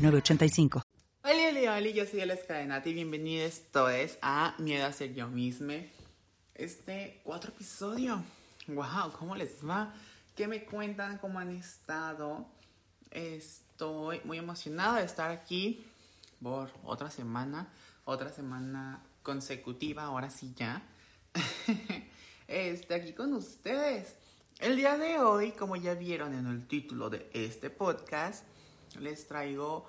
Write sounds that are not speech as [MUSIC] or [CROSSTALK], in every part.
985. Hola, hola, hola, yo soy Alex Cadenati bienvenidos todos a Miedo a ser yo misma. Este cuatro episodio. Wow, ¿cómo les va? ¿Qué me cuentan? ¿Cómo han estado? Estoy muy emocionada de estar aquí por otra semana, otra semana consecutiva, ahora sí ya. [LAUGHS] Este, aquí con ustedes. El día de hoy, como ya vieron en el título de este podcast, les traigo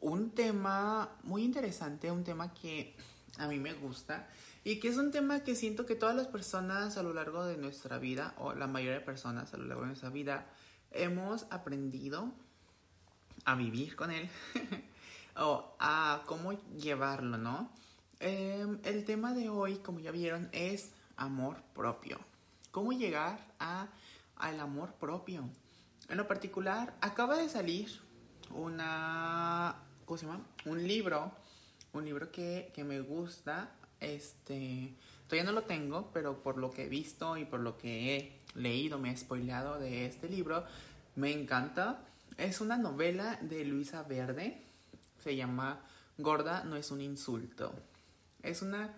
un tema muy interesante, un tema que a mí me gusta y que es un tema que siento que todas las personas a lo largo de nuestra vida, o la mayoría de personas a lo largo de nuestra vida, hemos aprendido a vivir con él [LAUGHS] o a cómo llevarlo, ¿no? Em, el tema de hoy, como ya vieron, es amor propio. ¿Cómo llegar a, al amor propio? En lo particular, acaba de salir una, ¿cómo se llama? Un libro, un libro que, me gusta, este, todavía no lo tengo, pero por lo que he visto y por lo que he leído, me he spoileado de este libro, me encanta. Es una novela de Luisa Verde, se llama Gorda no es un insulto. Es una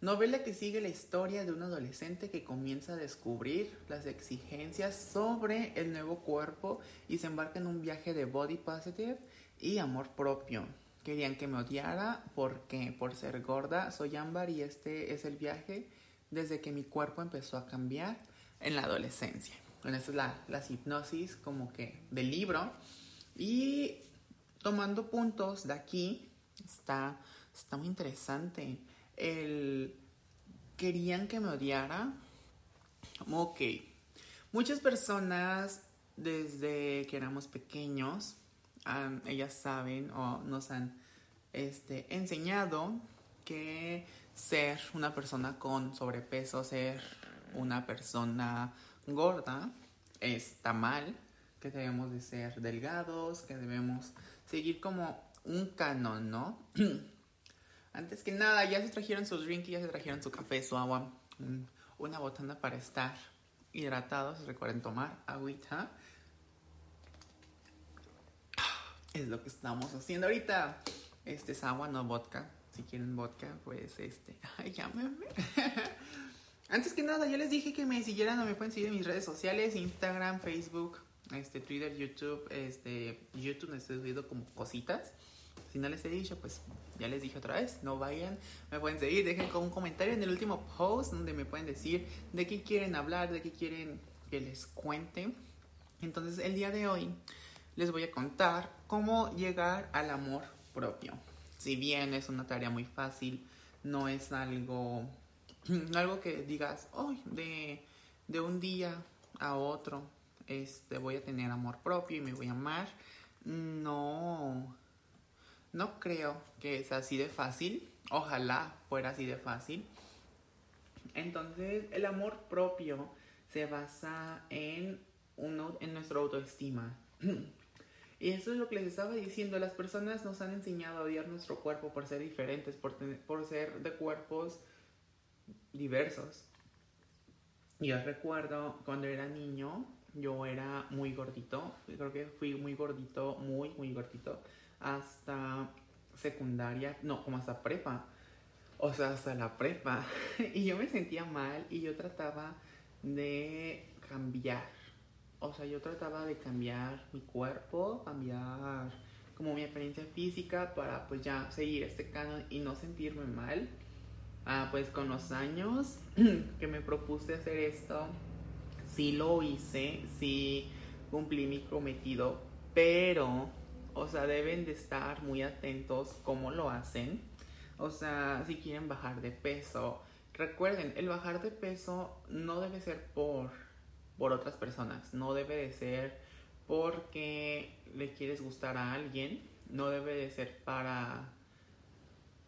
novela que sigue la historia de un adolescente que comienza a descubrir las exigencias sobre el nuevo cuerpo y se embarca en un viaje de body positive y amor propio. Querían que me odiara porque por ser gorda soy ámbar y este es el viaje desde que mi cuerpo empezó a cambiar en la adolescencia. Bueno, esa es la, la hipnosis como que del libro. Y tomando puntos de aquí, está, está muy interesante el querían que me odiara. Ok. Muchas personas desde que éramos pequeños, ellas saben o nos han este, enseñado que ser una persona con sobrepeso, ser una persona gorda, está mal, que debemos de ser delgados, que debemos seguir como un canon, ¿no? [CLEARS THROAT] Antes que nada, ya se trajeron sus drinks, ya se trajeron su café, su agua, una botana para estar hidratados. Recuerden tomar agüita. Es lo que estamos haciendo ahorita. Este es agua, no vodka. Si quieren vodka, pues este. [LAUGHS] Ay, llámenme. [LAUGHS] Antes que nada, ya les dije que me siguieran o me pueden seguir en mis redes sociales: Instagram, Facebook, este, Twitter, YouTube. Este, YouTube me estoy subiendo como cositas. Si no les he dicho, pues ya les dije otra vez, no vayan, me pueden seguir, dejen un comentario en el último post donde me pueden decir de qué quieren hablar, de qué quieren que les cuente. Entonces el día de hoy les voy a contar cómo llegar al amor propio. Si bien es una tarea muy fácil, no es algo, [CLEARS THROAT] algo que digas, hoy de, de un día a otro este, voy a tener amor propio y me voy a amar. No, no creo que es así de fácil. Ojalá fuera así de fácil. Entonces, el amor propio se basa en, uno, en nuestra autoestima. [CLEARS THROAT] Y eso es lo que les estaba diciendo. Las personas nos han enseñado a odiar nuestro cuerpo por ser diferentes, por, por ser de cuerpos diversos. Yo recuerdo cuando era niño, yo era muy gordito. Creo que fui muy gordito, muy, muy gordito hasta secundaria, no, como hasta prepa. O sea, hasta la prepa. [LAUGHS] y yo me sentía mal y yo trataba de cambiar. O sea, yo trataba de cambiar mi cuerpo, cambiar como mi apariencia física para pues ya seguir este canon y no sentirme mal. Ah, pues con los años [CLEARS THROAT] que me propuse hacer esto, sí lo hice, sí cumplí mi cometido, pero o sea, deben de estar muy atentos cómo lo hacen. O sea, si quieren bajar de peso. Recuerden, el bajar de peso no debe ser por, por otras personas. No debe de ser porque le quieres gustar a alguien. no debe de ser para,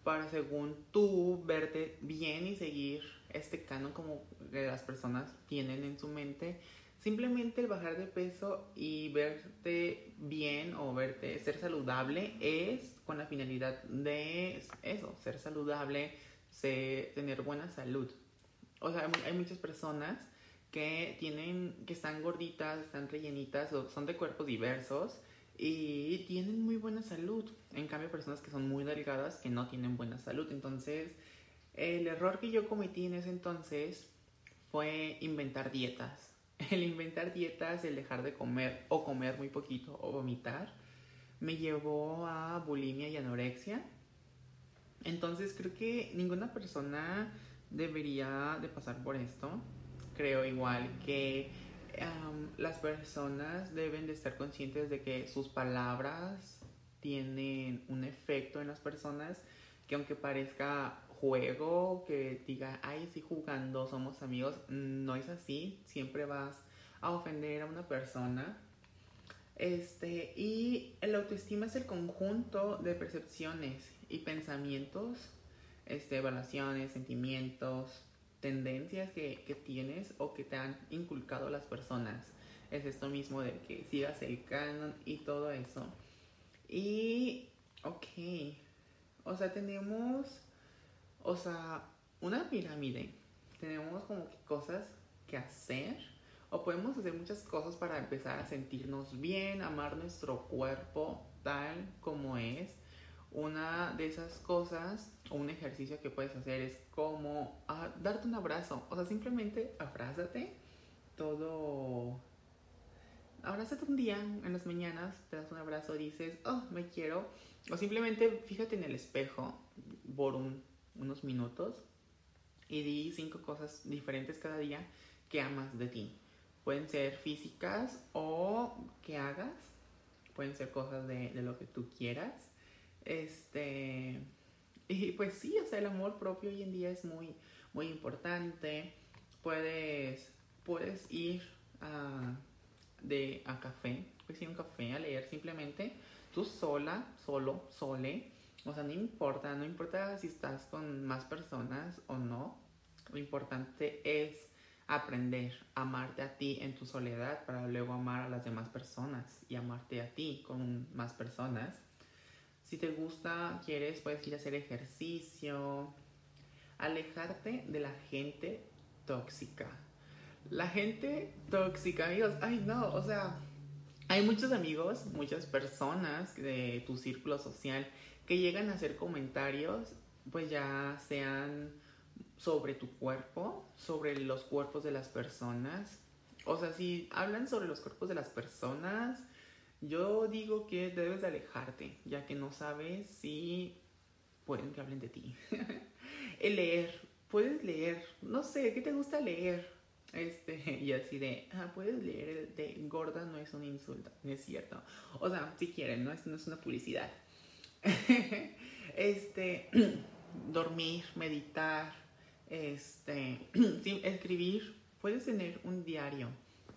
para según tú verte bien y seguir este canon como las personas tienen en su mente. Simplemente el bajar de peso y verte bien o verte ser saludable es con la finalidad de eso, ser saludable, tener buena salud. O sea, hay muchas personas que tienen, que están gorditas, están rellenitas, o son de cuerpos diversos y tienen muy buena salud. En cambio, personas que son muy delgadas que no tienen buena salud. Entonces, el error que yo cometí en ese entonces fue inventar dietas. [LAUGHS] El inventar dietas, el dejar de comer o comer muy poquito o vomitar, me llevó a bulimia y anorexia. Entonces creo que ninguna persona debería de pasar por esto creo igual que las personas deben de estar conscientes de que sus palabras tienen un efecto en las personas que aunque parezca juego, que diga, ay, sí jugando, somos amigos, no es así, siempre vas a ofender a una persona. Este, y el autoestima es el conjunto de percepciones y pensamientos, este, evaluaciones, sentimientos, tendencias que, que, tienes o que te han inculcado las personas. Es esto mismo de que sigas el canon y todo eso. Y, ok, o sea, tenemos, o sea, una pirámide. Tenemos como que cosas que hacer o podemos hacer muchas cosas para empezar a sentirnos bien, amar nuestro cuerpo tal como es una de esas cosas o un ejercicio que puedes hacer es como ah, darte un abrazo. O sea, simplemente abrázate todo. Abrázate un día en las mañanas, te das un abrazo, dices, oh, me quiero. O simplemente fíjate en el espejo por unos minutos y di cinco cosas diferentes cada día que amas de ti. Pueden ser físicas o que hagas. Pueden ser cosas de, lo que tú quieras este, y pues sí, o sea, el amor propio hoy en día es muy, muy importante. Puedes, puedes ir a, de, a café, puedes ir a un café a leer simplemente tú sola, solo, sole. O sea, no importa, no importa si estás con más personas o no. Lo importante es aprender a amarte a ti en tu soledad para luego amar a las demás personas y amarte a ti con más personas. Si te gusta, quieres, puedes ir a hacer ejercicio. Alejarte de la gente tóxica. La gente tóxica, amigos, ay no, o sea, hay muchos amigos, muchas personas de tu círculo social que llegan a hacer comentarios, pues ya sean sobre tu cuerpo, sobre los cuerpos de las personas. O sea, si hablan sobre los cuerpos de las personas, yo digo que debes de alejarte, ya que no sabes si pueden que hablen de ti. [LAUGHS] El leer, puedes leer, no sé, ¿qué te gusta leer? Este, [LAUGHS] y así de, ah, puedes leer el de gorda no es un insulto, no es cierto. O sea, si quieren, no no es una publicidad. [LAUGHS] este, [CLEARS THROAT] dormir, meditar, este, [CLEARS THROAT] escribir, puedes tener un diario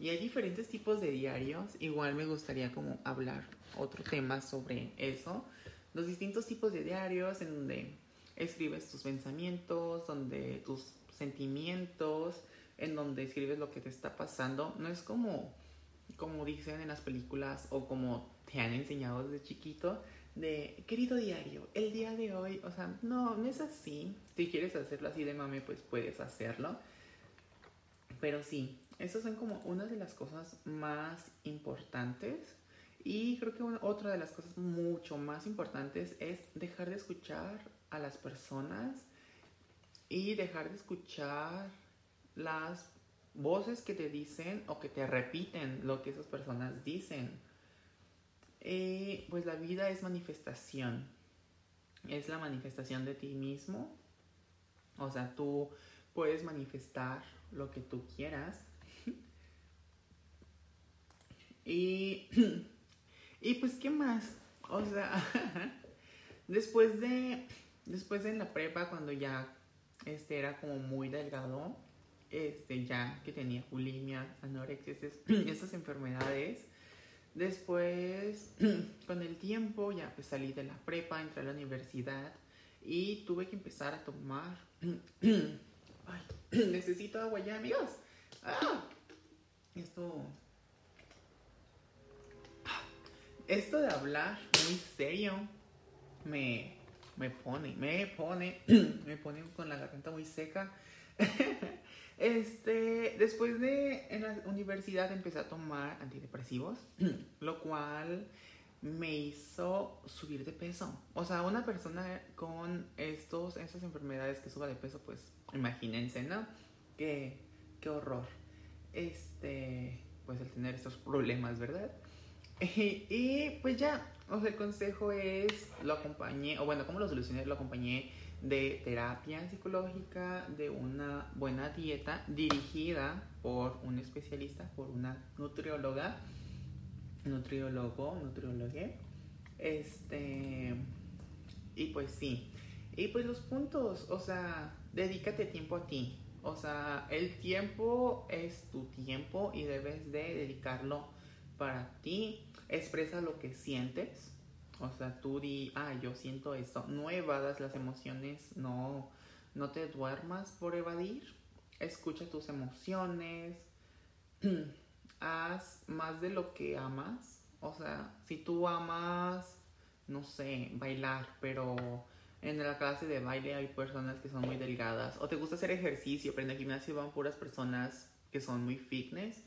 y hay diferentes tipos de diarios. Igual me gustaría como hablar otro tema sobre eso. Los distintos tipos de diarios en donde escribes tus pensamientos, donde tus sentimientos, en donde escribes lo que te está pasando. No es como, como dicen en las películas o como te han enseñado desde chiquito, de querido diario, el día de hoy, o sea, no, no es así. Si quieres hacerlo así de mame, pues puedes hacerlo. Pero sí, esas son como una de las cosas más importantes. Y creo que otra de las cosas mucho más importantes es dejar de escuchar a las personas y dejar de escuchar las voces que te dicen o que te repiten lo que esas personas dicen. Pues la vida es manifestación. Es la manifestación de ti mismo. O sea, tú puedes manifestar lo que tú quieras [LAUGHS] y, [CLEARS THROAT] y pues, ¿qué más? O sea, [LAUGHS] después de, después de la prepa, cuando ya este, era como muy delgado, este, ya que tenía bulimia, anorexia, esas [CLEARS THROAT] enfermedades, Después, [CLEARS THROAT] con el tiempo, ya pues salí de la prepa, entré a la universidad y tuve que empezar a tomar... [CLEARS THROAT] Ay, [CLEARS THROAT] necesito agua ya, amigos. Ah, esto... Esto de hablar muy serio me, me pone, me pone, me pone con la garganta muy seca. [LAUGHS] Este, después de en la universidad empecé a tomar antidepresivos, [CLEARS THROAT] lo cual me hizo subir de peso. O sea, una persona con estos, estas enfermedades que suba de peso, pues imagínense, ¿no? Qué, qué horror. Este, pues el tener estos problemas, ¿verdad? [LAUGHS] Y, y pues ya, o sea, el consejo es, lo acompañé, o bueno, ¿cómo lo solucioné? Lo acompañé de terapia psicológica, de una buena dieta dirigida por un especialista, por una nutrióloga, nutriólogo, nutriólogue. Este, y pues sí. Y pues los puntos, o sea, dedícate tiempo a ti. O sea, el tiempo es tu tiempo y debes de dedicarlo para ti. Expresa lo que sientes o sea, tú di, ah, yo siento esto. No evadas las emociones, no, no te duermas por evadir. Escucha tus emociones. [CLEARS THROAT] Haz más de lo que amas. O sea, si tú amas, no sé, bailar, pero en la clase de baile hay personas que son muy delgadas. O te gusta hacer ejercicio, pero en el gimnasio van puras personas que son muy fitness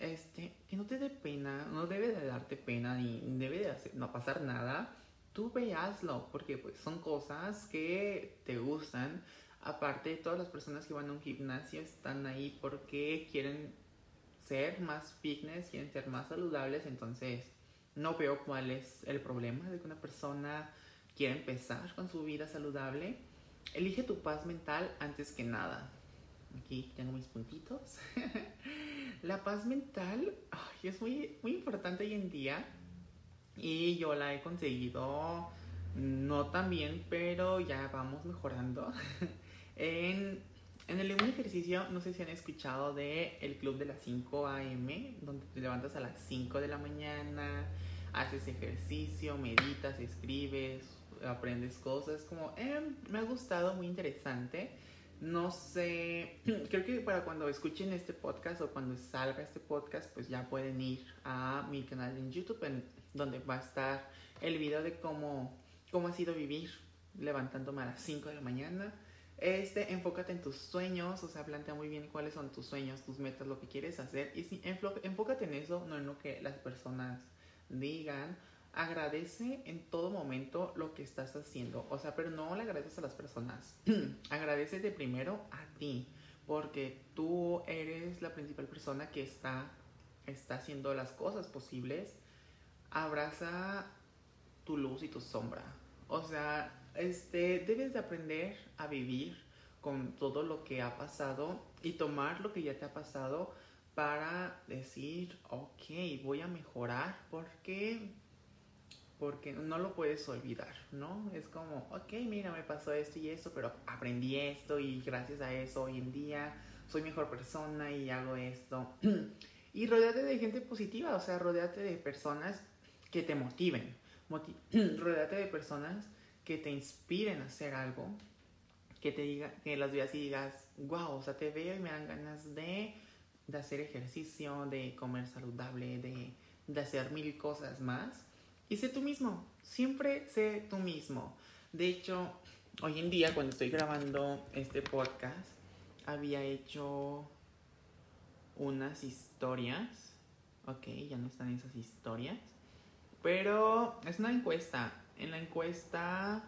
este, que no te dé pena, no debe de darte pena ni debe de hacer, no pasar nada. Tú veaslo, porque pues son cosas que te gustan. Aparte, todas las personas que van a un gimnasio están ahí porque quieren ser más fitness, quieren ser más saludables, entonces no veo cuál es el problema de que una persona quiera empezar con su vida saludable. Elige tu paz mental antes que nada. Aquí tengo mis puntitos. [LAUGHS] La paz mental es muy, muy importante hoy en día y yo la he conseguido no tan bien, pero ya vamos mejorando. [LAUGHS] en, en el un ejercicio, no sé si han escuchado de el club de las 5 a.m., donde te levantas a las 5 de la mañana, haces ejercicio, meditas, escribes, aprendes cosas. Como, eh, me ha gustado, muy interesante. No sé, [CLEARS THROAT] creo que para cuando escuchen este podcast o cuando salga este podcast, pues ya pueden ir a mi canal en YouTube, en donde va a estar el video de cómo, cómo ha sido vivir levantándome a las 5 de la mañana. Este, enfócate en tus sueños, o sea, plantea muy bien cuáles son tus sueños, tus metas, lo que quieres hacer. Y si, enfócate en eso, no en lo que las personas digan agradece en todo momento lo que estás haciendo. O sea, pero no le agradeces a las personas. [CLEARS THROAT] de primero a ti. Porque tú eres la principal persona que está, está haciendo las cosas posibles. Abraza tu luz y tu sombra. O sea, este, debes de aprender a vivir con todo lo que ha pasado y tomar lo que ya te ha pasado para decir, ok, voy a mejorar porque porque no lo puedes olvidar, ¿no? Es como, ok, mira, me pasó esto y eso, pero aprendí esto y gracias a eso hoy en día soy mejor persona y hago esto. [CLEARS THROAT] y rodeate de gente positiva, o sea, rodeate de personas que te motiven, [CLEARS THROAT] rodeate de personas que te inspiren a hacer algo, que te diga, que las veas y digas, wow, o sea, te veo y me dan ganas de, hacer ejercicio, de comer saludable, de hacer mil cosas más y sé tú mismo, siempre sé tú mismo. De hecho, hoy en día cuando estoy grabando este podcast, había hecho unas historias. Ok, ya no están esas historias. Pero es una encuesta. En la encuesta,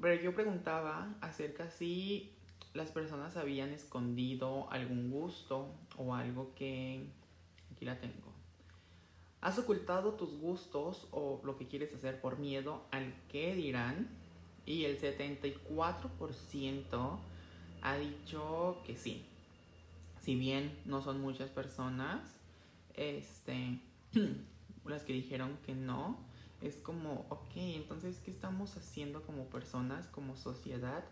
pero yo preguntaba acerca si las personas habían escondido algún gusto o algo que... Aquí la tengo ¿Has ocultado tus gustos o lo que quieres hacer por miedo al que dirán? Y el 74% ha dicho que sí. Si bien no son muchas personas, este, [CLEARS THROAT] las que dijeron que no, es como, ok, entonces, ¿qué estamos haciendo como personas, como sociedad,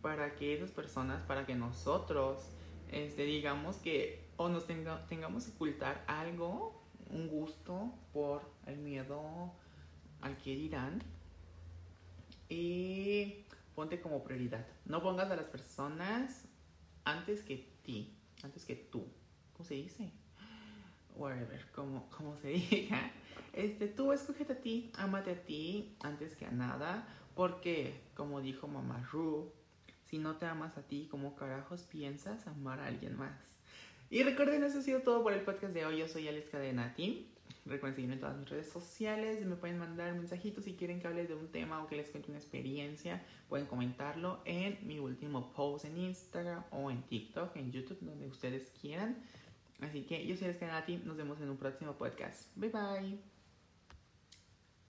para que esas personas, para que nosotros, este, digamos que o nos tengamos que ocultar algo un gusto por el miedo al que dirán. Y ponte como prioridad. No pongas a las personas antes que ti, antes que tú. ¿Cómo se dice? Whatever, como, como se [LAUGHS] diga. Este, tú escógete a ti, amate a ti antes que a nada. Porque, como dijo mamá Ru, si no te amas a ti, ¿cómo carajos piensas amar a alguien más? Y recuerden, eso ha sido todo por el podcast de hoy. Yo soy Alex Cadenati. Recuerden seguirme en todas mis redes sociales. Me pueden mandar mensajitos si quieren que hable de un tema o que les cuente una experiencia. Pueden comentarlo en mi último post en Instagram o en TikTok, en YouTube, donde ustedes quieran. Así que yo soy Alex Cadenati. Nos vemos en un próximo podcast. Bye bye.